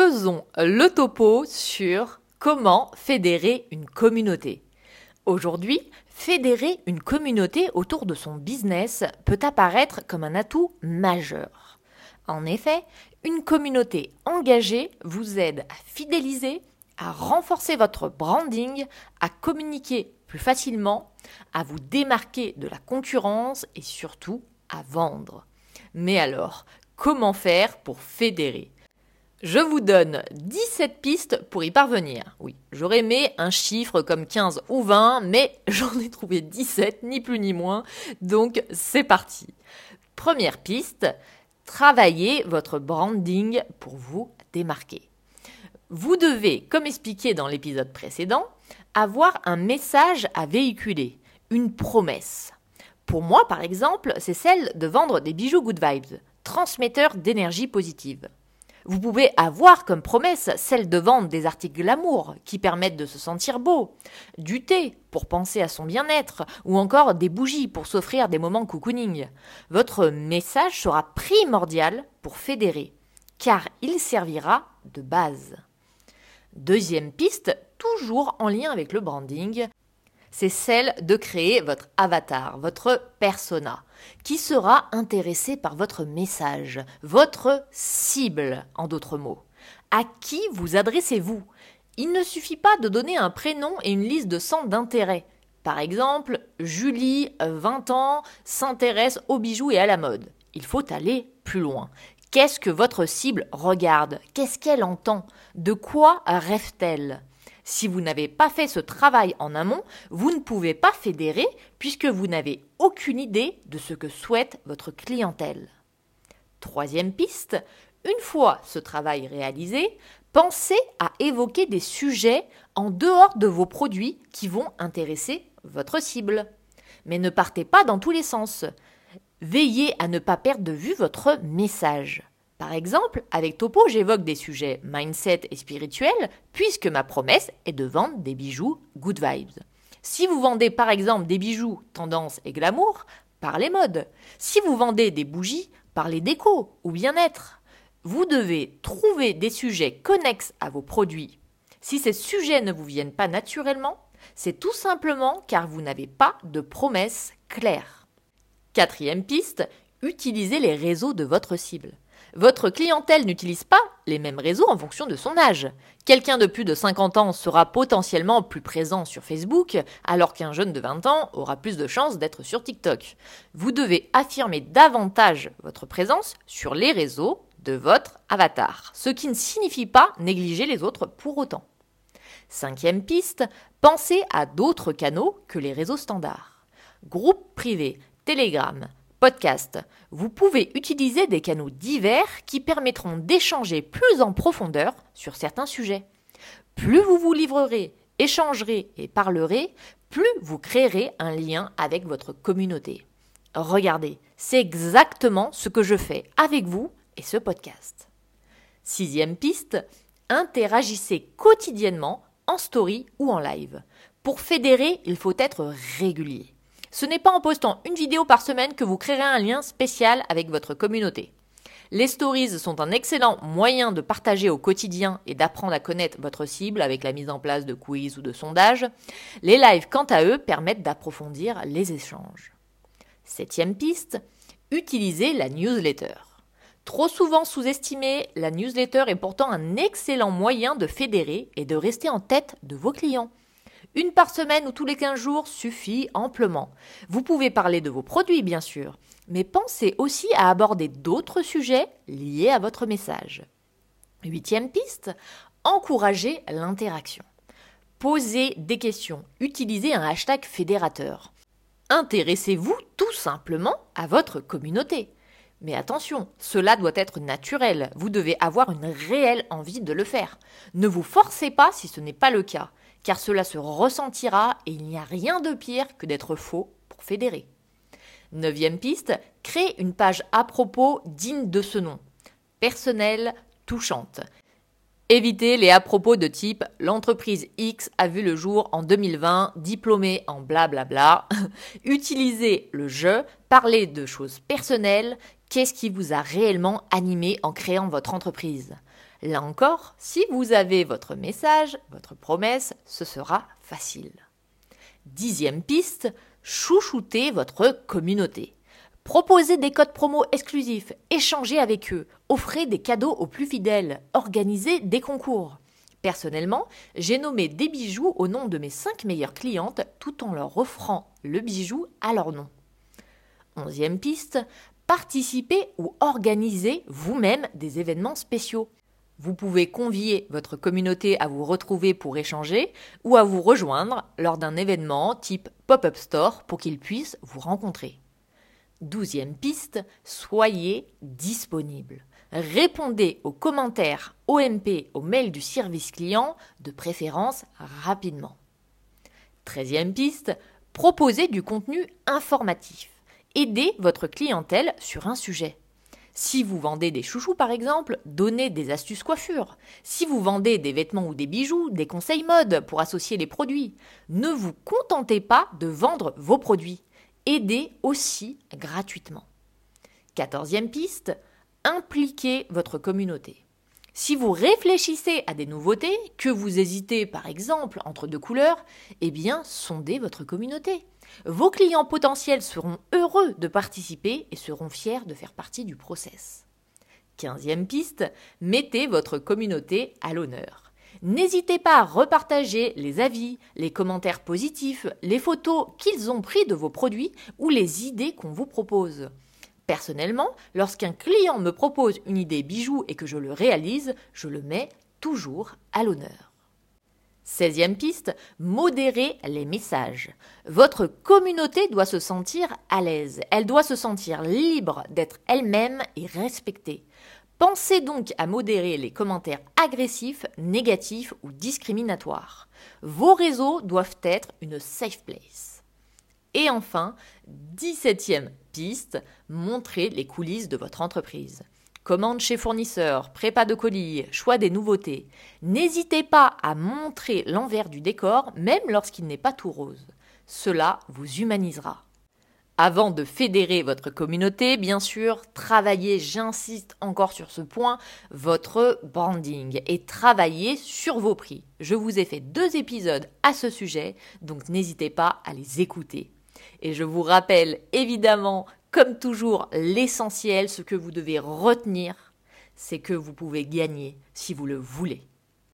Faisons le topo sur comment fédérer une communauté. Aujourd'hui, fédérer une communauté autour de son business peut apparaître comme un atout majeur. En effet, une communauté engagée vous aide à fidéliser, à renforcer votre branding, à communiquer plus facilement, à vous démarquer de la concurrence et surtout à vendre. Mais alors, comment faire pour fédérer? Je vous donne 17 pistes pour y parvenir. Oui, j'aurais aimé un chiffre comme 15 ou 20, mais j'en ai trouvé 17, ni plus ni moins. Donc c'est parti. Première piste, travaillez votre branding pour vous démarquer. Vous devez, comme expliqué dans l'épisode précédent, avoir un message à véhiculer, une promesse. Pour moi, par exemple, c'est celle de vendre des bijoux Good Vibes, transmetteurs d'énergie positive. Vous pouvez avoir comme promesse celle de vendre des articles glamour qui permettent de se sentir beau, du thé pour penser à son bien-être, ou encore des bougies pour s'offrir des moments cocooning. Votre message sera primordial pour fédérer, car il servira de base. Deuxième piste, toujours en lien avec le branding, c'est celle de créer votre avatar, votre persona, qui sera intéressé par votre message, votre cible, en d'autres mots. À qui vous adressez-vous? Il ne suffit pas de donner un prénom et une liste de centres d'intérêt. Par exemple, Julie, 20 ans, s'intéresse aux bijoux et à la mode. Il faut aller plus loin. Qu'est-ce que votre cible regarde? Qu'est-ce qu'elle entend? De quoi rêve-t-elle? Si vous n'avez pas fait ce travail en amont, vous ne pouvez pas fédérer puisque vous n'avez aucune idée de ce que souhaite votre clientèle. Troisième piste, une fois ce travail réalisé, pensez à évoquer des sujets en dehors de vos produits qui vont intéresser votre cible. Mais ne partez pas dans tous les sens. Veillez à ne pas perdre de vue votre message. Par exemple, avec Topo, j'évoque des sujets mindset et spirituels, puisque ma promesse est de vendre des bijoux good vibes. Si vous vendez par exemple des bijoux tendance et glamour, parlez mode. Si vous vendez des bougies, parlez déco ou bien-être. Vous devez trouver des sujets connexes à vos produits. Si ces sujets ne vous viennent pas naturellement, c'est tout simplement car vous n'avez pas de promesse claire. Quatrième piste, utilisez les réseaux de votre cible. Votre clientèle n'utilise pas les mêmes réseaux en fonction de son âge. Quelqu'un de plus de 50 ans sera potentiellement plus présent sur Facebook, alors qu'un jeune de 20 ans aura plus de chances d'être sur TikTok. Vous devez affirmer davantage votre présence sur les réseaux de votre avatar, ce qui ne signifie pas négliger les autres pour autant. Cinquième piste, pensez à d'autres canaux que les réseaux standards. Groupe privé, Telegram, podcast, vous pouvez utiliser des canaux divers qui permettront d'échanger plus en profondeur sur certains sujets. Plus vous vous livrerez, échangerez et parlerez, plus vous créerez un lien avec votre communauté. Regardez, c'est exactement ce que je fais avec vous et ce podcast. Sixième piste, interagissez quotidiennement en story ou en live. Pour fédérer, il faut être régulier. Ce n'est pas en postant une vidéo par semaine que vous créerez un lien spécial avec votre communauté. Les stories sont un excellent moyen de partager au quotidien et d'apprendre à connaître votre cible avec la mise en place de quiz ou de sondages. Les lives, quant à eux, permettent d'approfondir les échanges. Septième piste, utilisez la newsletter. Trop souvent sous-estimée, la newsletter est pourtant un excellent moyen de fédérer et de rester en tête de vos clients. Une par semaine ou tous les 15 jours suffit amplement. Vous pouvez parler de vos produits, bien sûr, mais pensez aussi à aborder d'autres sujets liés à votre message. Huitième piste, encouragez l'interaction. Posez des questions, utilisez un hashtag fédérateur. Intéressez-vous tout simplement à votre communauté. Mais attention, cela doit être naturel, vous devez avoir une réelle envie de le faire. Ne vous forcez pas si ce n'est pas le cas car cela se ressentira et il n'y a rien de pire que d'être faux pour fédérer. Neuvième piste, créez une page à propos digne de ce nom. Personnelle, touchante. Évitez les à propos de type l'entreprise X a vu le jour en 2020, diplômée en blablabla. Utilisez le je, parlez de choses personnelles, qu'est-ce qui vous a réellement animé en créant votre entreprise? Là encore, si vous avez votre message, votre promesse, ce sera facile. Dixième piste, chouchoutez votre communauté. Proposez des codes promo exclusifs, échangez avec eux, offrez des cadeaux aux plus fidèles, organisez des concours. Personnellement, j'ai nommé des bijoux au nom de mes 5 meilleures clientes tout en leur offrant le bijou à leur nom. Onzième piste, participez ou organisez vous-même des événements spéciaux. Vous pouvez convier votre communauté à vous retrouver pour échanger ou à vous rejoindre lors d'un événement type pop-up store pour qu'ils puissent vous rencontrer. Douzième piste, soyez disponible. Répondez aux commentaires OMP au mail du service client, de préférence rapidement. Treizième piste, proposez du contenu informatif. Aidez votre clientèle sur un sujet. Si vous vendez des chouchous par exemple, donnez des astuces coiffure. Si vous vendez des vêtements ou des bijoux, des conseils mode pour associer les produits. Ne vous contentez pas de vendre vos produits aidez aussi gratuitement. Quatorzième piste, impliquez votre communauté. Si vous réfléchissez à des nouveautés, que vous hésitez par exemple entre deux couleurs, eh bien sondez votre communauté. Vos clients potentiels seront heureux de participer et seront fiers de faire partie du process. Quinzième piste, mettez votre communauté à l'honneur. N'hésitez pas à repartager les avis, les commentaires positifs, les photos qu'ils ont pris de vos produits ou les idées qu'on vous propose. Personnellement, lorsqu'un client me propose une idée bijou et que je le réalise, je le mets toujours à l'honneur. 16e piste, modérer les messages. Votre communauté doit se sentir à l'aise, elle doit se sentir libre d'être elle-même et respectée. Pensez donc à modérer les commentaires agressifs, négatifs ou discriminatoires. Vos réseaux doivent être une safe place. Et enfin, 17e montrez les coulisses de votre entreprise. Commande chez fournisseur, prépa de colis, choix des nouveautés. N'hésitez pas à montrer l'envers du décor, même lorsqu'il n'est pas tout rose. Cela vous humanisera. Avant de fédérer votre communauté, bien sûr, travaillez, j'insiste encore sur ce point, votre branding et travaillez sur vos prix. Je vous ai fait deux épisodes à ce sujet, donc n'hésitez pas à les écouter. Et je vous rappelle évidemment, comme toujours, l'essentiel, ce que vous devez retenir, c'est que vous pouvez gagner si vous le voulez.